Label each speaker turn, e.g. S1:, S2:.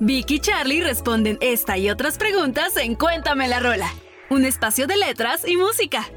S1: Vicky y Charlie responden esta y otras preguntas en Cuéntame la Rola, un espacio de letras y música.